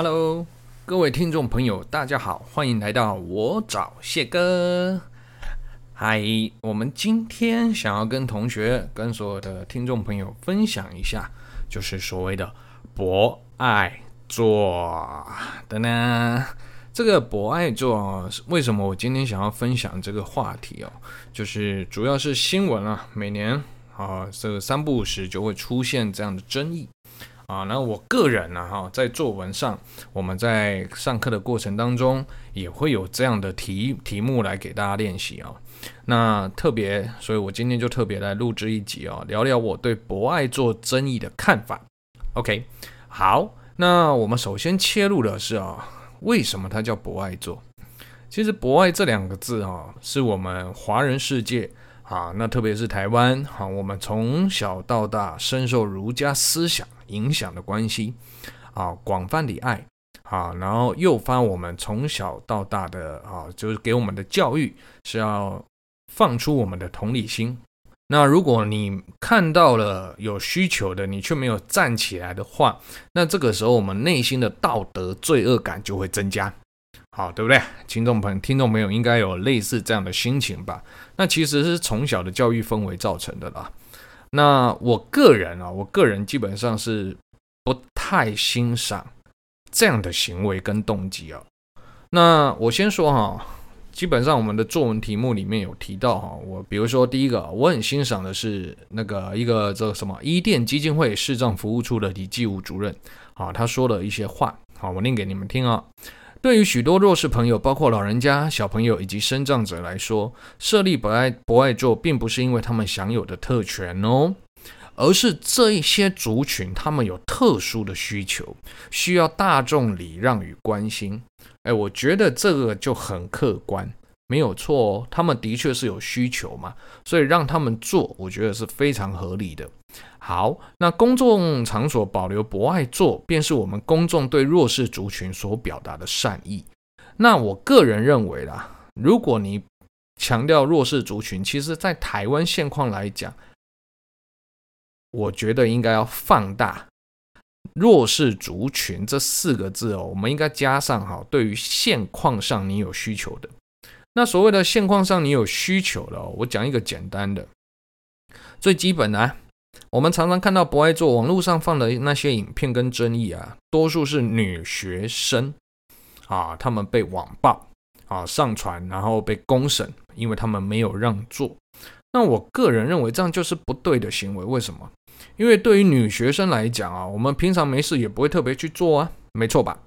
Hello，各位听众朋友，大家好，欢迎来到我找谢哥。嗨，我们今天想要跟同学、跟所有的听众朋友分享一下，就是所谓的博爱座的呢。这个博爱座，为什么我今天想要分享这个话题哦？就是主要是新闻啊，每年啊，这个三不五时就会出现这样的争议。啊，那我个人呢，哈，在作文上，我们在上课的过程当中，也会有这样的题题目来给大家练习啊。那特别，所以我今天就特别来录制一集啊，聊聊我对博爱做争议的看法。OK，好，那我们首先切入的是啊，为什么它叫博爱做？其实“博爱”这两个字啊，是我们华人世界啊，那特别是台湾啊，我们从小到大深受儒家思想。影响的关系啊，广泛的爱啊，然后诱发我们从小到大的啊，就是给我们的教育是要放出我们的同理心。那如果你看到了有需求的，你却没有站起来的话，那这个时候我们内心的道德罪恶感就会增加，好，对不对？听众朋友，听众朋友应该有类似这样的心情吧？那其实是从小的教育氛围造成的啦。那我个人啊，我个人基本上是不太欣赏这样的行为跟动机啊。那我先说哈，基本上我们的作文题目里面有提到哈，我比如说第一个，我很欣赏的是那个一个这个什么伊甸基金会市政服务处的李继武主任啊，他说了一些话，好，我念给你们听啊。对于许多弱势朋友，包括老人家、小朋友以及身障者来说，设立不爱不爱做，并不是因为他们享有的特权哦，而是这一些族群他们有特殊的需求，需要大众礼让与关心。哎，我觉得这个就很客观。没有错哦，他们的确是有需求嘛，所以让他们做，我觉得是非常合理的。好，那公众场所保留博爱座，便是我们公众对弱势族群所表达的善意。那我个人认为啦，如果你强调弱势族群，其实在台湾现况来讲，我觉得应该要放大“弱势族群”这四个字哦，我们应该加上哈，对于现况上你有需求的。那所谓的现况上你有需求的，我讲一个简单的、最基本的啊，我们常常看到不爱做网络上放的那些影片跟争议啊，多数是女学生啊，他们被网暴啊上传，然后被公审，因为他们没有让座。那我个人认为这样就是不对的行为。为什么？因为对于女学生来讲啊，我们平常没事也不会特别去做啊，没错吧？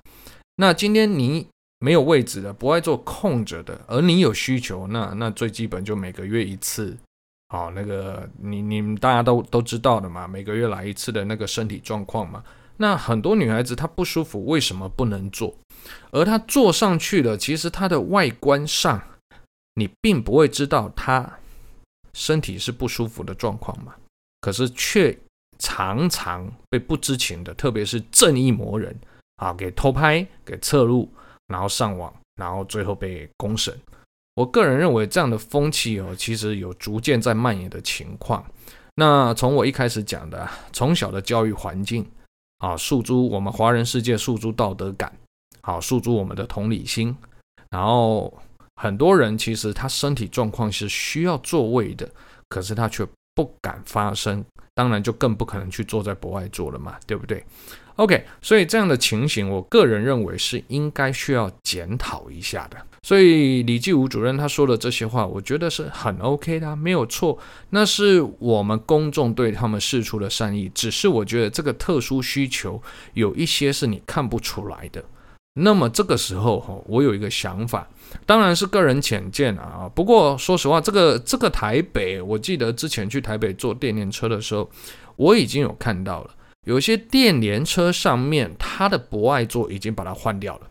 那今天你。没有位置的，不爱座空着的，而你有需求，那那最基本就每个月一次，好，那个你你们大家都都知道的嘛，每个月来一次的那个身体状况嘛。那很多女孩子她不舒服，为什么不能做？而她坐上去了，其实她的外观上，你并不会知道她身体是不舒服的状况嘛。可是却常常被不知情的，特别是正义魔人啊，给偷拍，给侧录。然后上网，然后最后被公审。我个人认为这样的风气哦，其实有逐渐在蔓延的情况。那从我一开始讲的，从小的教育环境啊，诉诸我们华人世界诉诸道德感，好诉诸我们的同理心。然后很多人其实他身体状况是需要座位的，可是他却不敢发声，当然就更不可能去坐在博爱座了嘛，对不对？OK，所以这样的情形，我个人认为是应该需要检讨一下的。所以李继武主任他说的这些话，我觉得是很 OK 的，没有错。那是我们公众对他们释出的善意，只是我觉得这个特殊需求有一些是你看不出来的。那么这个时候哈，我有一个想法，当然是个人浅见啊。不过说实话，这个这个台北，我记得之前去台北坐电联车的时候，我已经有看到了。有些电联车上面，它的博爱座已经把它换掉了。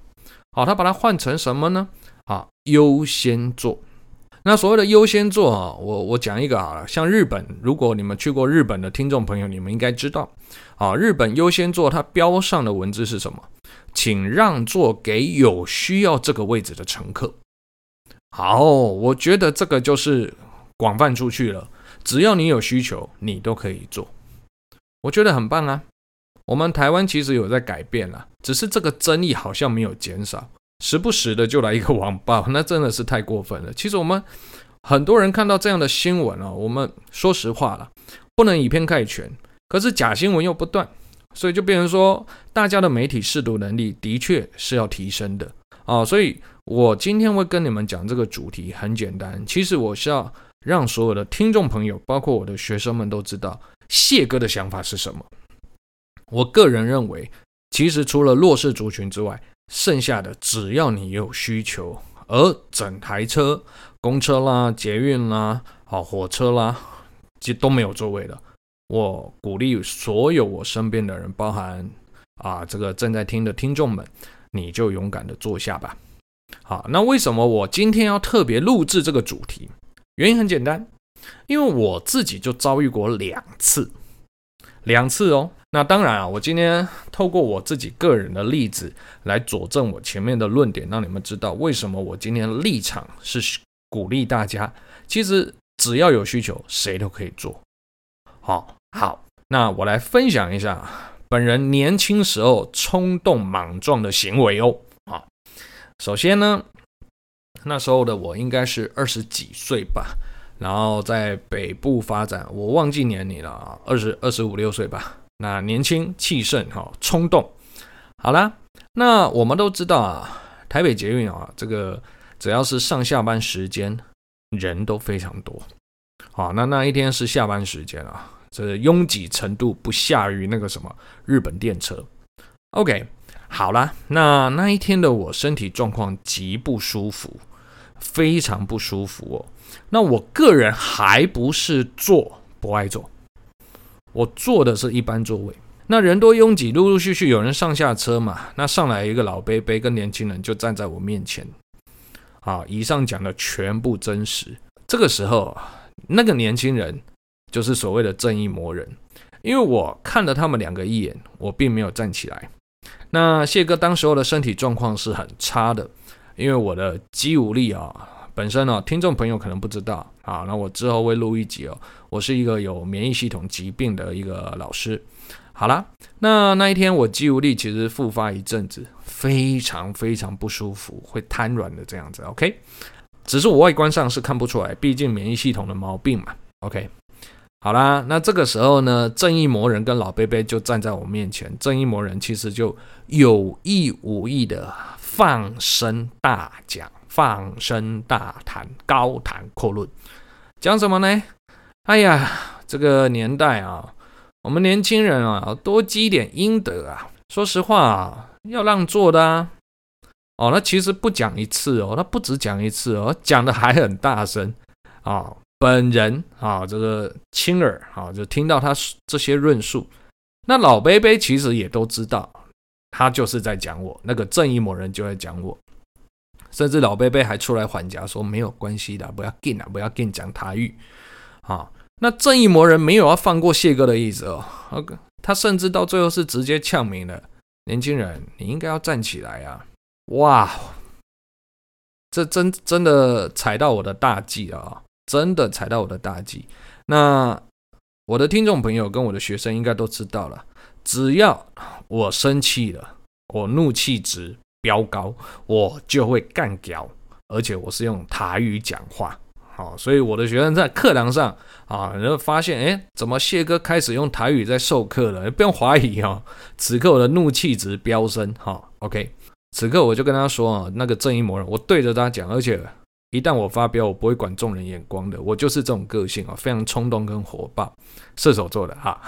好，它把它换成什么呢？啊，优先座。那所谓的优先座啊，我我讲一个啊，像日本，如果你们去过日本的听众朋友，你们应该知道，啊，日本优先座它标上的文字是什么？请让座给有需要这个位置的乘客。好，我觉得这个就是广泛出去了，只要你有需求，你都可以坐。我觉得很棒啊！我们台湾其实有在改变了，只是这个争议好像没有减少，时不时的就来一个网暴，那真的是太过分了。其实我们很多人看到这样的新闻啊，我们说实话了，不能以偏概全，可是假新闻又不断，所以就变成说，大家的媒体识读能力的确是要提升的啊。所以我今天会跟你们讲这个主题很简单，其实我是要让所有的听众朋友，包括我的学生们都知道谢哥的想法是什么。我个人认为，其实除了弱势族群之外，剩下的只要你有需求，而整台车、公车啦、捷运啦、好火车啦，其实都没有座位的。我鼓励所有我身边的人，包含啊这个正在听的听众们，你就勇敢的坐下吧。好，那为什么我今天要特别录制这个主题？原因很简单，因为我自己就遭遇过两次，两次哦。那当然啊，我今天透过我自己个人的例子来佐证我前面的论点，让你们知道为什么我今天立场是鼓励大家。其实只要有需求，谁都可以做。好，好，那我来分享一下本人年轻时候冲动莽撞的行为哦。好，首先呢，那时候的我应该是二十几岁吧，然后在北部发展，我忘记年龄了啊，二十二十五六岁吧。那年轻气盛哈，冲动。好啦，那我们都知道啊，台北捷运啊，这个只要是上下班时间，人都非常多。好，那那一天是下班时间啊，这拥挤程度不下于那个什么日本电车。OK，好啦，那那一天的我身体状况极不舒服，非常不舒服哦。那我个人还不是坐不爱坐。我坐的是一般座位，那人多拥挤，陆陆续续有人上下车嘛。那上来一个老伯伯跟年轻人就站在我面前。好，以上讲的全部真实。这个时候，那个年轻人就是所谓的正义魔人，因为我看了他们两个一眼，我并没有站起来。那谢哥当时候的身体状况是很差的，因为我的肌无力啊。本身呢、哦，听众朋友可能不知道啊，那我之后会录一集哦。我是一个有免疫系统疾病的一个老师。好啦，那那一天我肌无力，其实复发一阵子，非常非常不舒服，会瘫软的这样子。OK，只是我外观上是看不出来，毕竟免疫系统的毛病嘛。OK，好啦，那这个时候呢，正义魔人跟老贝贝就站在我面前，正义魔人其实就有意无意的放声大讲。放声大谈，高谈阔论，讲什么呢？哎呀，这个年代啊，我们年轻人啊，多积点阴德啊。说实话啊，要让座的啊。哦，那其实不讲一次哦，那不止讲一次哦，讲的还很大声啊。本人啊，这个亲耳啊，就听到他这些论述。那老伯伯其实也都知道，他就是在讲我，那个正义某人就在讲我。甚至老伯伯还出来还价说：“没有关系的，不要紧啊，不要紧，讲台语。”啊，那正义魔人没有要放过谢哥的意思哦。他甚至到最后是直接呛明了：“年轻人，你应该要站起来啊！”哇，这真真的踩到我的大忌啊！真的踩到我的大忌。那我的听众朋友跟我的学生应该都知道了，只要我生气了，我怒气值。飙高，我就会干屌，而且我是用台语讲话，好，所以我的学生在课堂上啊，然后发现，哎，怎么谢哥开始用台语在授课了？不用怀疑哦，此刻我的怒气值飙升，哈，OK，此刻我就跟他说啊，那个正义魔人，我对着他讲，而且一旦我发飙，我不会管众人眼光的，我就是这种个性啊，非常冲动跟火爆，射手座的哈，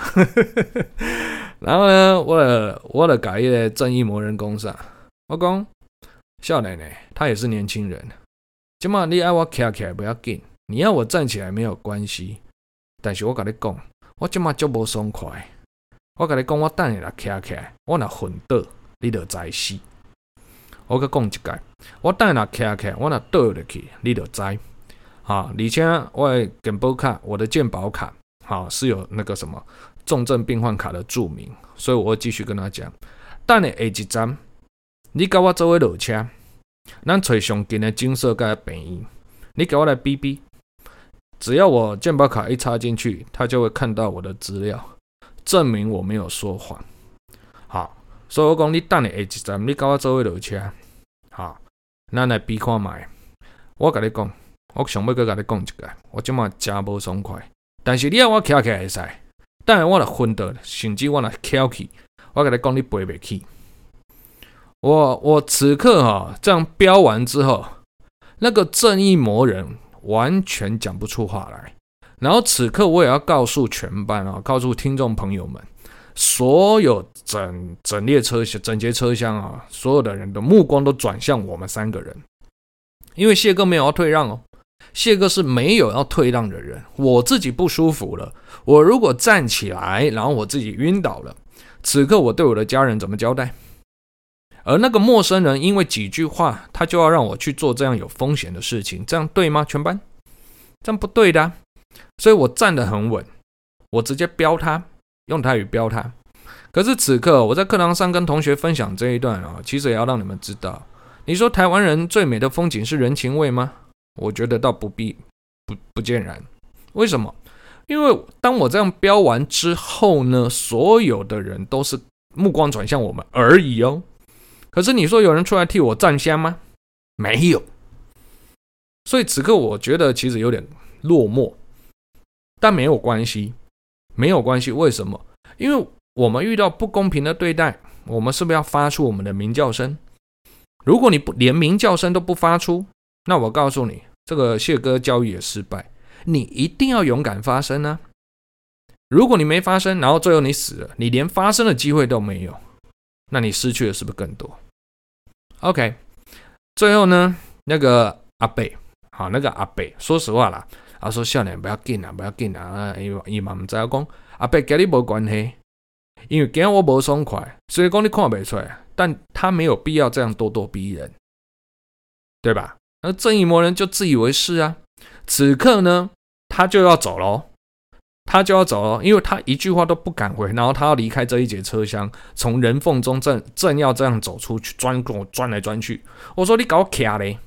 然后呢，我的我的改业正义魔人工上。我讲，少奶奶，他也是年轻人。今嘛你爱我站起来不要紧，你要我站起来没有关系。但是我跟你讲，我今嘛足无爽快。我跟你讲，我等下来站起来，我若昏倒，你就知死。我搁讲一句，我等下来站起来，我若倒落去，你就知。好，而且我的健保卡，我的健保卡，好是有那个什么重症病患卡的注明，所以我会继续跟他讲，等下下一站。你跟我做伙落车，咱找上近的诊所甲病院。你给我来比比，只要我健保卡一插进去，他就会看到我的资料，证明我没有说谎。好所以我讲你等下下一站，你跟我做伙落车，好，咱来比看卖。我甲你讲，我想要搁甲你讲一个，我即马真无爽快。但是你要我徛起来会使，等下我若昏倒，甚至我若翘起，我甲你讲，你飞袂起。我我此刻哈这样飙完之后，那个正义魔人完全讲不出话来。然后此刻我也要告诉全班啊，告诉听众朋友们，所有整整列车、整节车厢啊，所有的人的目光都转向我们三个人，因为谢哥没有要退让哦，谢哥是没有要退让的人。我自己不舒服了，我如果站起来，然后我自己晕倒了，此刻我对我的家人怎么交代？而那个陌生人因为几句话，他就要让我去做这样有风险的事情，这样对吗？全班，这样不对的。所以我站得很稳，我直接飙他，用台语飙他。可是此刻我在课堂上跟同学分享这一段啊，其实也要让你们知道，你说台湾人最美的风景是人情味吗？我觉得倒不必，不不尽然。为什么？因为当我这样飙完之后呢，所有的人都是目光转向我们而已哦。可是你说有人出来替我站香吗？没有。所以此刻我觉得其实有点落寞，但没有关系，没有关系。为什么？因为我们遇到不公平的对待，我们是不是要发出我们的鸣叫声？如果你不连鸣叫声都不发出，那我告诉你，这个谢哥教育也失败。你一定要勇敢发声呢。如果你没发声，然后最后你死了，你连发声的机会都没有。那你失去的是不是更多？OK，最后呢，那个阿伯，好，那个阿伯，说实话啦，他说少年不要紧啊，不要紧啊，因为伊嘛唔知我讲，阿伯跟你无关系，因为今我无爽快，所以讲你看不出来，但他没有必要这样咄咄逼人，对吧？那正义魔人就自以为是啊，此刻呢，他就要走喽。他就要走了，因为他一句话都不敢回，然后他要离开这一节车厢，从人缝中正正要这样走出去，钻跟我钻来钻去。我说你搞卡嘞！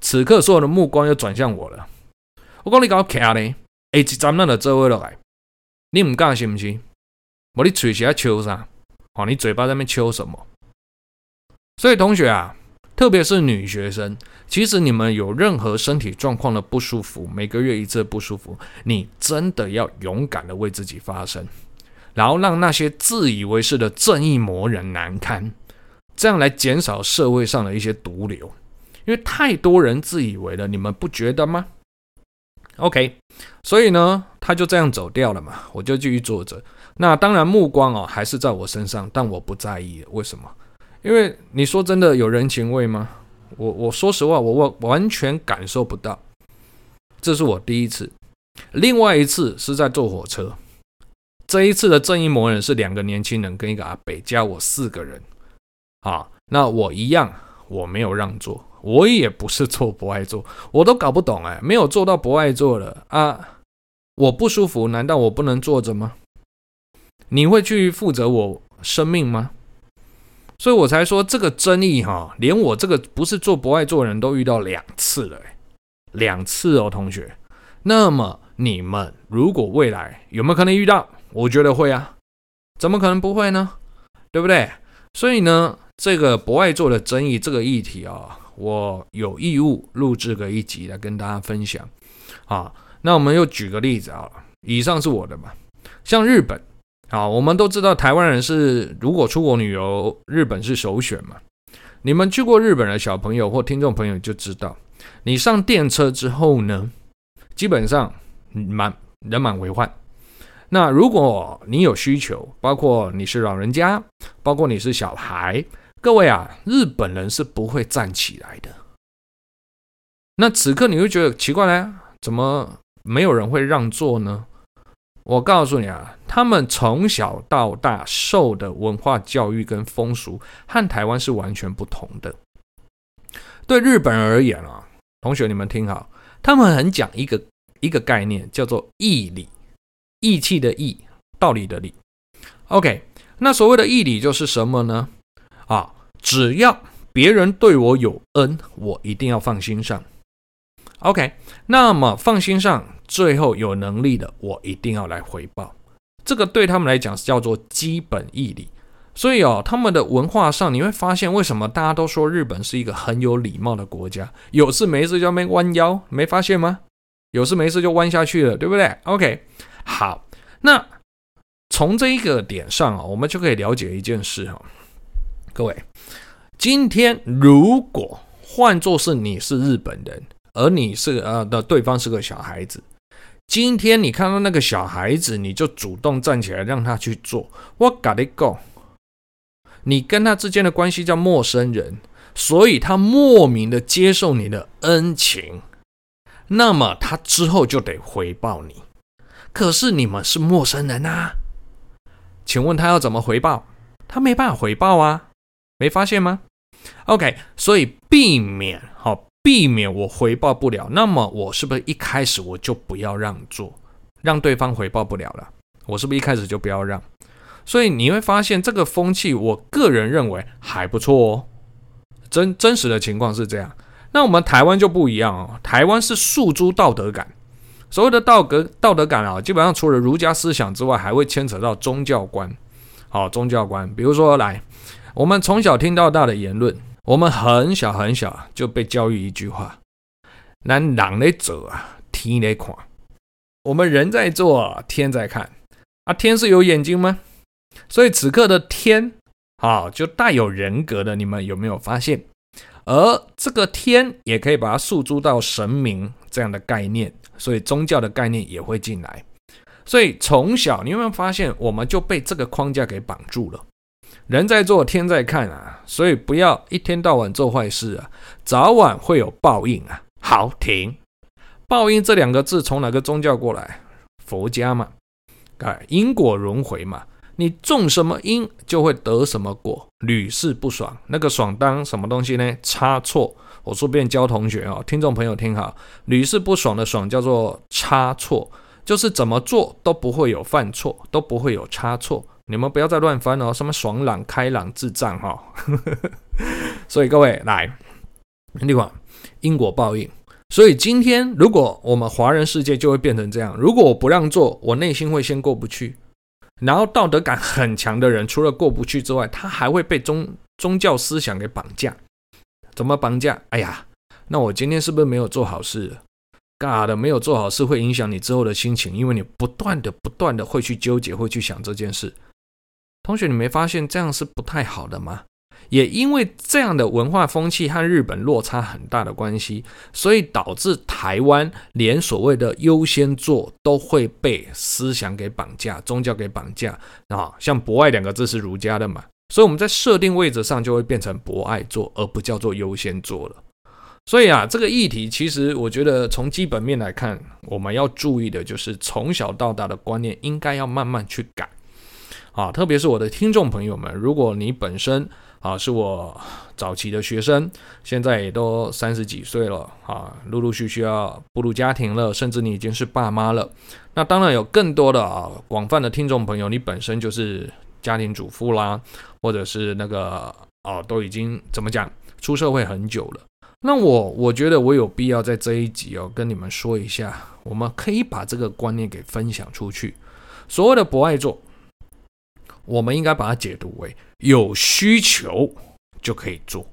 此刻所有的目光又转向我了。我讲你搞卡嘞！哎，一站那的座位落来，你唔敢是不是？我你嘴是在抽啥？哦，你嘴巴在那边抽什么？所以同学啊。特别是女学生，其实你们有任何身体状况的不舒服，每个月一次不舒服，你真的要勇敢的为自己发声，然后让那些自以为是的正义魔人难堪，这样来减少社会上的一些毒瘤，因为太多人自以为了，你们不觉得吗？OK，所以呢，他就这样走掉了嘛，我就继续坐着。那当然目光哦还是在我身上，但我不在意，为什么？因为你说真的有人情味吗？我我说实话，我我完全感受不到。这是我第一次，另外一次是在坐火车。这一次的正义魔人是两个年轻人跟一个阿北加我四个人。啊，那我一样，我没有让座，我也不是坐不爱坐，我都搞不懂哎，没有坐到不爱坐了啊，我不舒服，难道我不能坐着吗？你会去负责我生命吗？所以我才说这个争议哈，连我这个不是做博爱做人都遇到两次了，两次哦，同学。那么你们如果未来有没有可能遇到？我觉得会啊，怎么可能不会呢？对不对？所以呢，这个博爱做的争议这个议题啊，我有义务录制个一集来跟大家分享。啊，那我们又举个例子啊，以上是我的嘛，像日本。好，我们都知道台湾人是如果出国旅游，日本是首选嘛。你们去过日本的小朋友或听众朋友就知道，你上电车之后呢，基本上满人满为患。那如果你有需求，包括你是老人家，包括你是小孩，各位啊，日本人是不会站起来的。那此刻你会觉得奇怪呢？怎么没有人会让座呢？我告诉你啊，他们从小到大受的文化教育跟风俗和台湾是完全不同的。对日本人而言啊，同学你们听好，他们很讲一个一个概念，叫做义理，义气的义，道理的理。OK，那所谓的义理就是什么呢？啊，只要别人对我有恩，我一定要放心上。OK，那么放心上。最后有能力的，我一定要来回报。这个对他们来讲是叫做基本义理。所以哦，他们的文化上你会发现，为什么大家都说日本是一个很有礼貌的国家？有事没事就没弯腰，没发现吗？有事没事就弯下去了，对不对？OK，好，那从这一个点上啊，我们就可以了解一件事哈，各位，今天如果换作是你是日本人，而你是呃的对方是个小孩子。今天你看到那个小孩子，你就主动站起来让他去做。我跟你讲，你跟他之间的关系叫陌生人，所以他莫名的接受你的恩情，那么他之后就得回报你。可是你们是陌生人啊，请问他要怎么回报？他没办法回报啊，没发现吗？OK，所以避免。避免我回报不了，那么我是不是一开始我就不要让座，让对方回报不了了？我是不是一开始就不要让？所以你会发现这个风气，我个人认为还不错哦。真真实的情况是这样。那我们台湾就不一样哦，台湾是诉诸道德感。所谓的道德道德感啊，基本上除了儒家思想之外，还会牵扯到宗教观。好，宗教观，比如说来，我们从小听到大的言论。我们很小很小就被教育一句话：“咱人在做啊，天在看。”我们人在做，天在看。啊，天是有眼睛吗？所以此刻的天啊，就带有人格的。你们有没有发现？而这个天也可以把它诉诸到神明这样的概念，所以宗教的概念也会进来。所以从小你有没有发现，我们就被这个框架给绑住了？人在做，天在看啊，所以不要一天到晚做坏事啊，早晚会有报应啊。好，停。报应这两个字从哪个宗教过来？佛家嘛，哎，因果轮回嘛，你种什么因就会得什么果，屡试不爽。那个爽当什么东西呢？差错。我顺便教同学哦，听众朋友听好，屡试不爽的爽叫做差错，就是怎么做都不会有犯错，都不会有差错。你们不要再乱翻哦，什么爽朗、开朗、智障哈。所以各位来，另外因果报应。所以今天如果我们华人世界就会变成这样：如果我不让座，我内心会先过不去。然后道德感很强的人，除了过不去之外，他还会被宗宗教思想给绑架。怎么绑架？哎呀，那我今天是不是没有做好事？尬的没有做好事，会影响你之后的心情，因为你不断的、不断的会去纠结，会去想这件事。同学，你没发现这样是不太好的吗？也因为这样的文化风气和日本落差很大的关系，所以导致台湾连所谓的优先座都会被思想给绑架，宗教给绑架啊。像博爱两个字是儒家的嘛，所以我们在设定位置上就会变成博爱座，而不叫做优先座了。所以啊，这个议题其实我觉得从基本面来看，我们要注意的就是从小到大的观念应该要慢慢去改。啊，特别是我的听众朋友们，如果你本身啊是我早期的学生，现在也都三十几岁了啊，陆陆续续要步入家庭了，甚至你已经是爸妈了，那当然有更多的啊广泛的听众朋友，你本身就是家庭主妇啦，或者是那个、啊、都已经怎么讲出社会很久了，那我我觉得我有必要在这一集哦跟你们说一下，我们可以把这个观念给分享出去，所谓的不爱做。我们应该把它解读为有需求就可以做，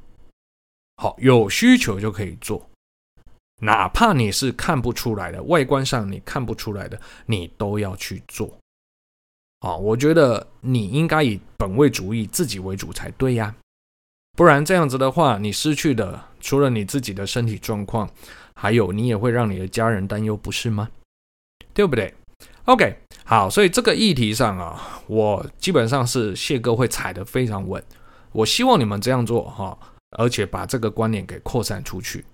好，有需求就可以做，哪怕你是看不出来的，外观上你看不出来的，你都要去做。好，我觉得你应该以本位主义自己为主才对呀，不然这样子的话，你失去的除了你自己的身体状况，还有你也会让你的家人担忧，不是吗？对不对？OK，好，所以这个议题上啊，我基本上是谢哥会踩得非常稳。我希望你们这样做哈，而且把这个观念给扩散出去。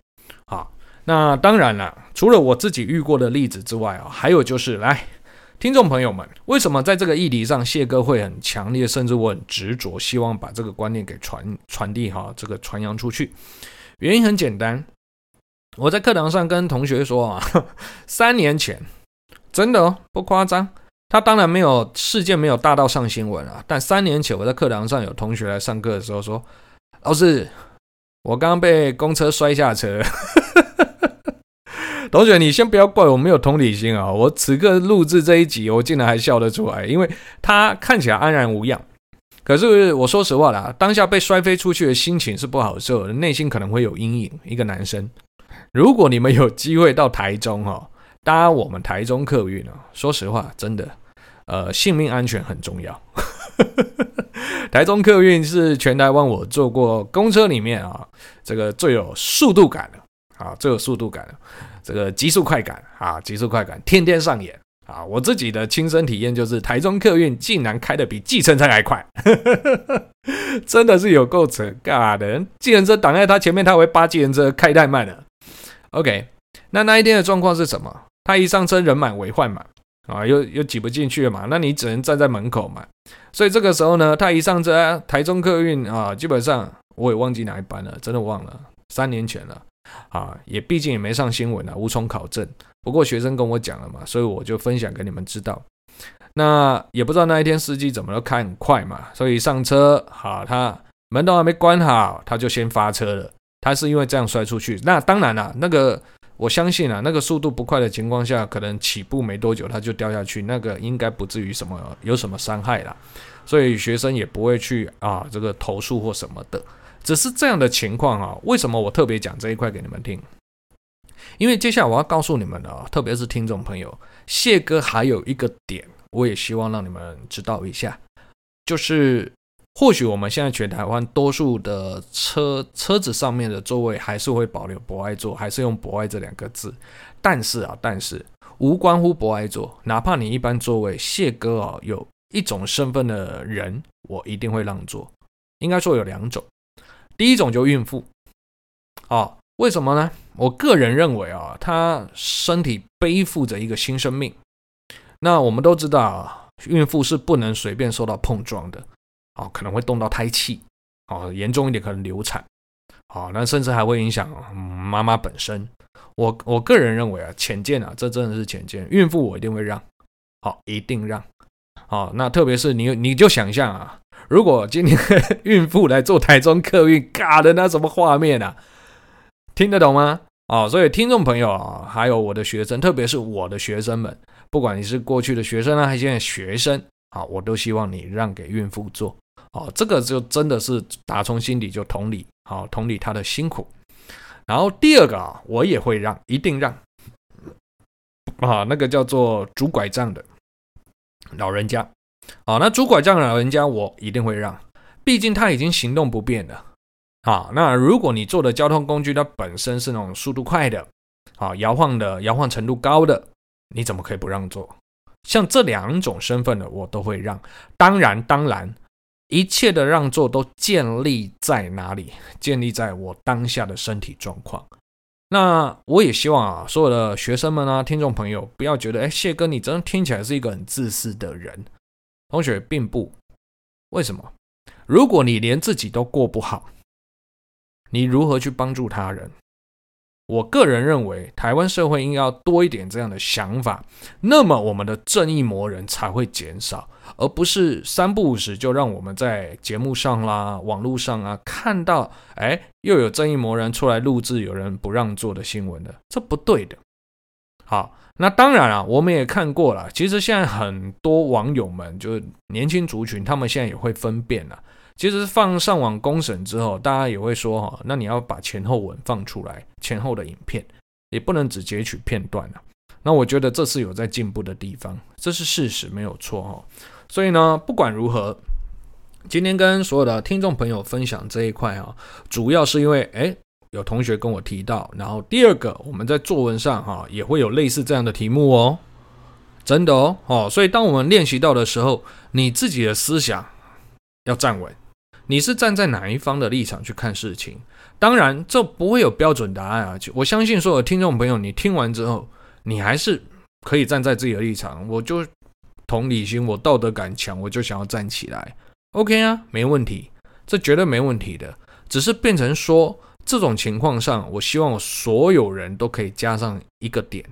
好，那当然了，除了我自己遇过的例子之外啊，还有就是来，听众朋友们，为什么在这个议题上谢哥会很强烈，甚至我很执着，希望把这个观念给传传递哈，这个传扬出去？原因很简单，我在课堂上跟同学说啊，三年前。真的哦，不夸张。他当然没有事件没有大到上新闻啊。但三年前我在课堂上有同学来上课的时候说：“老师，我刚刚被公车摔下车。”同学，你先不要怪我没有同理心啊！我此刻录制这一集，我竟然还笑得出来，因为他看起来安然无恙。可是我说实话啦，当下被摔飞出去的心情是不好受的，内心可能会有阴影。一个男生，如果你们有机会到台中哈，搭我们台中客运啊，说实话，真的，呃，性命安全很重要。台中客运是全台湾我坐过公车里面啊，这个最有速度感的啊，最有速度感的，这个极速快感啊，极速快感，天天上演。啊，我自己的亲身体验就是台中客运竟然开得比计程车还快，真的是有够扯尬的。计程车挡在他前面，他会扒计程车开太慢了。OK，那那一天的状况是什么？他一上车人满为患嘛，啊，又又挤不进去了嘛，那你只能站在门口嘛。所以这个时候呢，他一上车，台中客运啊，基本上我也忘记哪一班了，真的忘了，三年前了。啊，也毕竟也没上新闻啊，无从考证。不过学生跟我讲了嘛，所以我就分享给你们知道。那也不知道那一天司机怎么都开很快嘛，所以上车，好，他门都还没关好，他就先发车了。他是因为这样摔出去。那当然了，那个我相信啊，那个速度不快的情况下，可能起步没多久它就掉下去，那个应该不至于什么有什么伤害啦。所以学生也不会去啊这个投诉或什么的。只是这样的情况啊，为什么我特别讲这一块给你们听？因为接下来我要告诉你们的啊，特别是听众朋友，谢哥还有一个点，我也希望让你们知道一下，就是或许我们现在全台湾多数的车车子上面的座位还是会保留博爱座，还是用博爱这两个字，但是啊，但是无关乎博爱座，哪怕你一般座位，谢哥啊有一种身份的人，我一定会让座，应该说有两种。第一种就孕妇，啊，为什么呢？我个人认为啊，她身体背负着一个新生命。那我们都知道啊，孕妇是不能随便受到碰撞的，哦，可能会动到胎气，哦，严重一点可能流产，哦，那甚至还会影响妈妈本身。我我个人认为啊，浅见啊，这真的是浅见，孕妇我一定会让，好，一定让，好，那特别是你，你就想象啊。如果今天 孕妇来做台中客运，嘎的那什么画面啊？听得懂吗？哦，所以听众朋友啊，还有我的学生，特别是我的学生们，不管你是过去的学生啊，还是现在学生，啊，我都希望你让给孕妇做。哦，这个就真的是打从心底就同理，好，同理他的辛苦。然后第二个啊，我也会让，一定让。啊，那个叫做拄拐杖的老人家。啊，那拄拐杖老人家我一定会让，毕竟他已经行动不便了。啊，那如果你坐的交通工具它本身是那种速度快的，啊，摇晃的摇晃程度高的，你怎么可以不让座？像这两种身份的我都会让。当然，当然，一切的让座都建立在哪里？建立在我当下的身体状况。那我也希望啊，所有的学生们啊，听众朋友不要觉得，哎，谢哥你真的听起来是一个很自私的人。同学并不，为什么？如果你连自己都过不好，你如何去帮助他人？我个人认为，台湾社会应该要多一点这样的想法，那么我们的正义魔人才会减少，而不是三不五时就让我们在节目上啦、网络上啊看到，哎，又有正义魔人出来录制有人不让座的新闻的，这不对的。好。那当然了，我们也看过了。其实现在很多网友们，就是年轻族群，他们现在也会分辨了。其实放上网公审之后，大家也会说哈，那你要把前后文放出来，前后的影片也不能只截取片段了。那我觉得这是有在进步的地方，这是事实，没有错哈。所以呢，不管如何，今天跟所有的听众朋友分享这一块啊，主要是因为哎。有同学跟我提到，然后第二个，我们在作文上哈也会有类似这样的题目哦，真的哦，哦，所以当我们练习到的时候，你自己的思想要站稳，你是站在哪一方的立场去看事情？当然，这不会有标准答案啊。我相信所有听众朋友，你听完之后，你还是可以站在自己的立场。我就同理心，我道德感强，我就想要站起来。OK 啊，没问题，这绝对没问题的，只是变成说。这种情况上，我希望所有人都可以加上一个点，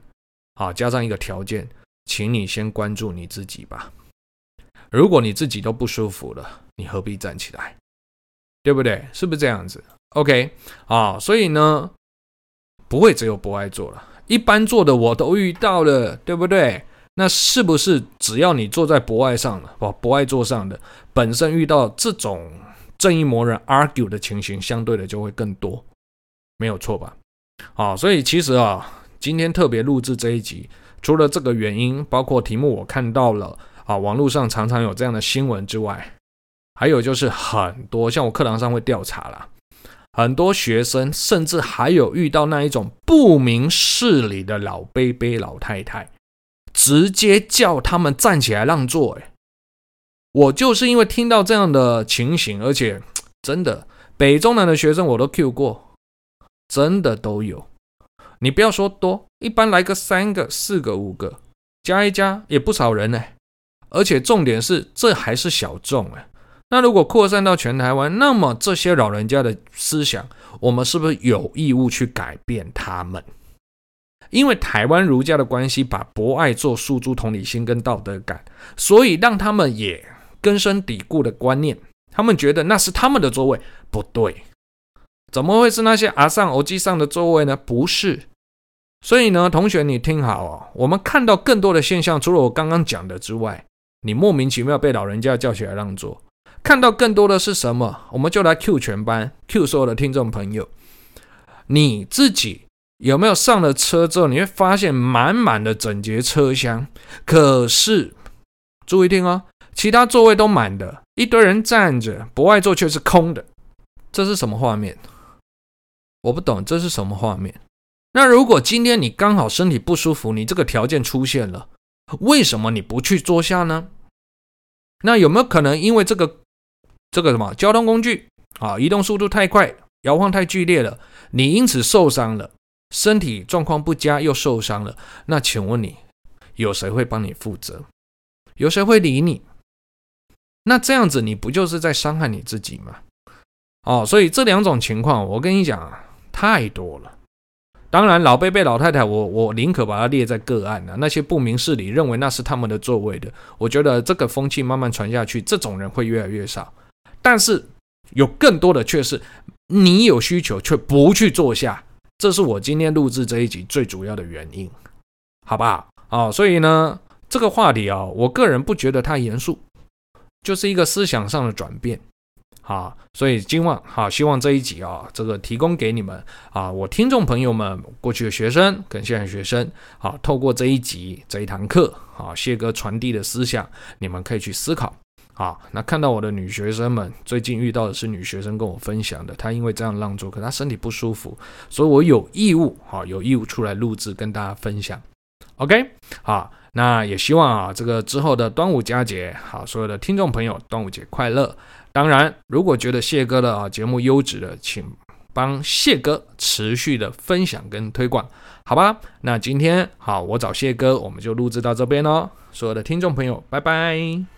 好，加上一个条件，请你先关注你自己吧。如果你自己都不舒服了，你何必站起来？对不对？是不是这样子？OK，啊，所以呢，不会只有博爱座了，一般座的我都遇到了，对不对？那是不是只要你坐在博爱上了，哦，博爱座上的本身遇到这种正义魔人 argue 的情形，相对的就会更多，没有错吧？啊，所以其实啊，今天特别录制这一集，除了这个原因，包括题目我看到了啊，网络上常常有这样的新闻之外，还有就是很多像我课堂上会调查啦。很多学生甚至还有遇到那一种不明事理的老伯伯、老太太，直接叫他们站起来让座。哎，我就是因为听到这样的情形，而且真的北中南的学生我都 Q 过，真的都有。你不要说多，一般来个三个、四个、五个，加一加也不少人呢。而且重点是，这还是小众哎。那如果扩散到全台湾，那么这些老人家的思想，我们是不是有义务去改变他们？因为台湾儒家的关系，把博爱做诉诸同理心跟道德感，所以让他们也根深蒂固的观念，他们觉得那是他们的座位，不对，怎么会是那些阿桑、欧基桑的座位呢？不是。所以呢，同学你听好哦，我们看到更多的现象，除了我刚刚讲的之外，你莫名其妙被老人家叫起来让座。看到更多的是什么？我们就来 Q 全班，Q 所有的听众朋友，你自己有没有上了车之后，你会发现满满的整洁车厢，可是注意听哦，其他座位都满的，一堆人站着，博爱座却是空的，这是什么画面？我不懂，这是什么画面？那如果今天你刚好身体不舒服，你这个条件出现了，为什么你不去坐下呢？那有没有可能因为这个？这个什么交通工具啊，移动速度太快，摇晃太剧烈了，你因此受伤了，身体状况不佳又受伤了，那请问你有谁会帮你负责？有谁会理你？那这样子你不就是在伤害你自己吗？哦，所以这两种情况，我跟你讲，太多了。当然，老贝贝、老太太，我我宁可把它列在个案了。那些不明事理，认为那是他们的座位的，我觉得这个风气慢慢传下去，这种人会越来越少。但是有更多的却是你有需求却不去坐下，这是我今天录制这一集最主要的原因，好吧？啊，所以呢，这个话题啊，我个人不觉得太严肃，就是一个思想上的转变，好，所以今晚好，希望这一集啊，这个提供给你们啊，我听众朋友们，过去的学生跟现在学生，好，透过这一集这一堂课，好，谢哥传递的思想，你们可以去思考。好，那看到我的女学生们，最近遇到的是女学生跟我分享的，她因为这样让座，可她身体不舒服，所以我有义务，好，有义务出来录制跟大家分享。OK，好，那也希望啊，这个之后的端午佳节，好，所有的听众朋友，端午节快乐。当然，如果觉得谢哥的啊节目优质的，请帮谢哥持续的分享跟推广，好吧？那今天好，我找谢哥，我们就录制到这边喽。所有的听众朋友，拜拜。